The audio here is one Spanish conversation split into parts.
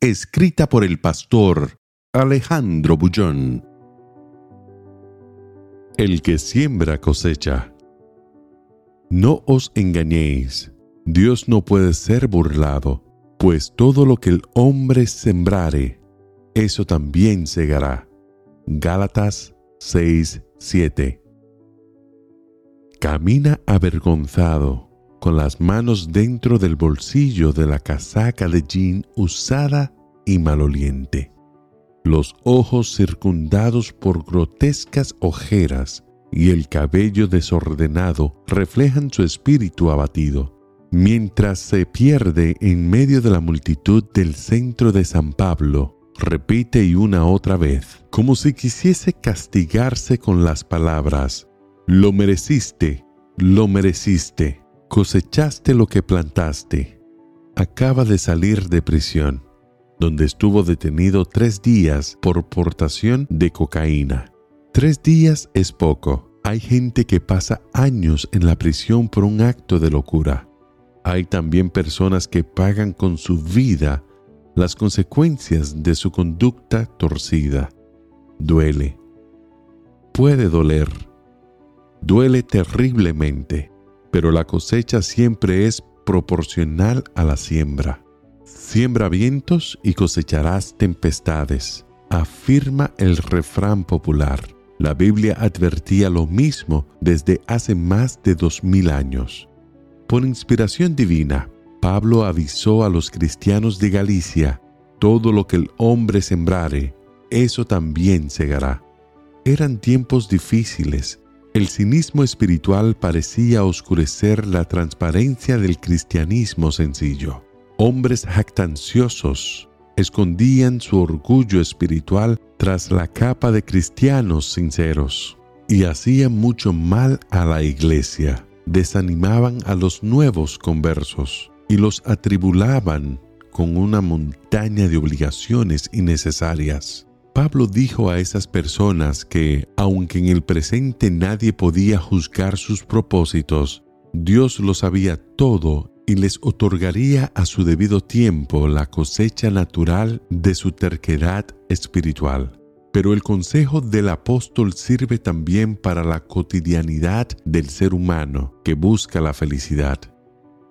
Escrita por el pastor Alejandro Bullón. El que siembra cosecha. No os engañéis. Dios no puede ser burlado, pues todo lo que el hombre sembrare, eso también segará. Gálatas 6:7 Camina avergonzado, con las manos dentro del bolsillo de la casaca de jean usada y maloliente, los ojos circundados por grotescas ojeras y el cabello desordenado reflejan su espíritu abatido mientras se pierde en medio de la multitud del centro de San Pablo, repite y una otra vez, como si quisiese castigarse con las palabras, lo mereciste, lo mereciste, cosechaste lo que plantaste. Acaba de salir de prisión, donde estuvo detenido tres días por portación de cocaína. Tres días es poco. Hay gente que pasa años en la prisión por un acto de locura hay también personas que pagan con su vida las consecuencias de su conducta torcida. Duele. Puede doler. Duele terriblemente, pero la cosecha siempre es proporcional a la siembra. Siembra vientos y cosecharás tempestades, afirma el refrán popular. La Biblia advertía lo mismo desde hace más de dos mil años. Por inspiración divina, Pablo avisó a los cristianos de Galicia, todo lo que el hombre sembrare, eso también segará. Eran tiempos difíciles. El cinismo espiritual parecía oscurecer la transparencia del cristianismo sencillo. Hombres jactanciosos escondían su orgullo espiritual tras la capa de cristianos sinceros y hacían mucho mal a la iglesia desanimaban a los nuevos conversos y los atribulaban con una montaña de obligaciones innecesarias. Pablo dijo a esas personas que, aunque en el presente nadie podía juzgar sus propósitos, Dios lo sabía todo y les otorgaría a su debido tiempo la cosecha natural de su terquedad espiritual. Pero el consejo del apóstol sirve también para la cotidianidad del ser humano que busca la felicidad.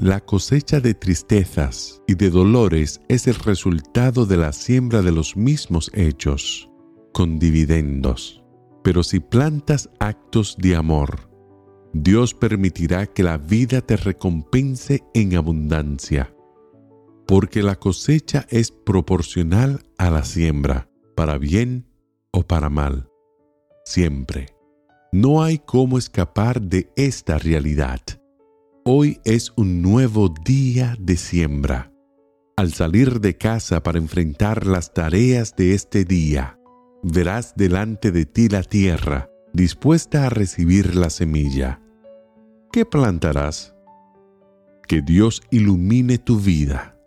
La cosecha de tristezas y de dolores es el resultado de la siembra de los mismos hechos, con dividendos. Pero si plantas actos de amor, Dios permitirá que la vida te recompense en abundancia, porque la cosecha es proporcional a la siembra, para bien o para mal, siempre. No hay cómo escapar de esta realidad. Hoy es un nuevo día de siembra. Al salir de casa para enfrentar las tareas de este día, verás delante de ti la tierra dispuesta a recibir la semilla. ¿Qué plantarás? Que Dios ilumine tu vida,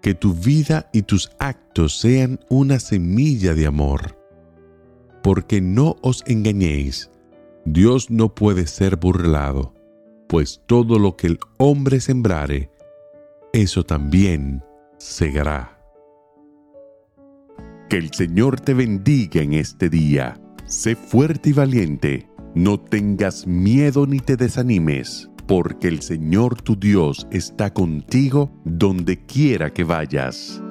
que tu vida y tus actos sean una semilla de amor porque no os engañéis, Dios no puede ser burlado, pues todo lo que el hombre sembrare, eso también segará. Que el Señor te bendiga en este día. Sé fuerte y valiente, no tengas miedo ni te desanimes, porque el Señor tu Dios está contigo donde quiera que vayas.